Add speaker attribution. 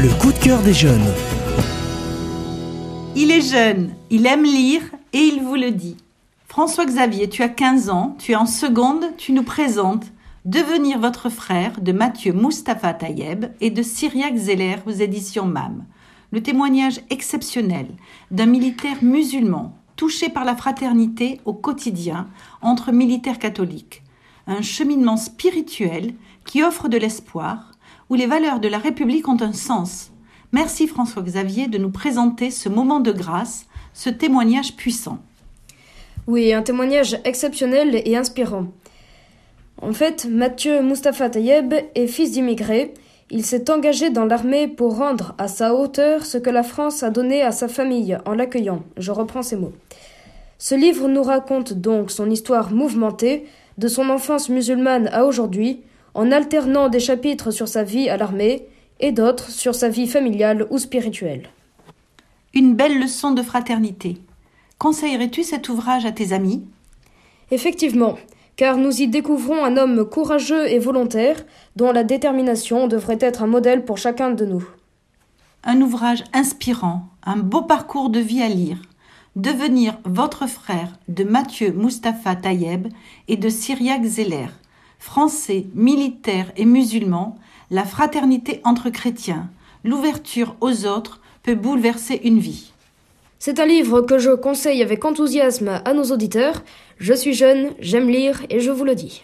Speaker 1: Le coup de cœur des jeunes.
Speaker 2: Il est jeune, il aime lire et il vous le dit. François Xavier, tu as 15 ans, tu es en seconde, tu nous présentes Devenir votre frère de Mathieu Mustapha Tayeb et de Cyriac Zeller aux éditions MAM. Le témoignage exceptionnel d'un militaire musulman touché par la fraternité au quotidien entre militaires catholiques. Un cheminement spirituel qui offre de l'espoir, où les valeurs de la République ont un sens. Merci François Xavier de nous présenter ce moment de grâce, ce témoignage puissant.
Speaker 3: Oui, un témoignage exceptionnel et inspirant. En fait, Mathieu Mustapha Tayeb est fils d'immigrés. Il s'est engagé dans l'armée pour rendre à sa hauteur ce que la France a donné à sa famille en l'accueillant. Je reprends ces mots. Ce livre nous raconte donc son histoire mouvementée, de son enfance musulmane à aujourd'hui, en alternant des chapitres sur sa vie à l'armée et d'autres sur sa vie familiale ou spirituelle.
Speaker 2: Une belle leçon de fraternité. Conseillerais-tu cet ouvrage à tes amis?
Speaker 3: Effectivement, car nous y découvrons un homme courageux et volontaire, dont la détermination devrait être un modèle pour chacun de nous.
Speaker 2: Un ouvrage inspirant, un beau parcours de vie à lire. Devenir votre frère de Mathieu Mustapha Tayeb et de Cyriac Zeller. Français, militaires et musulmans, la fraternité entre chrétiens, l'ouverture aux autres peut bouleverser une vie.
Speaker 3: C'est un livre que je conseille avec enthousiasme à nos auditeurs. Je suis jeune, j'aime lire et je vous le dis.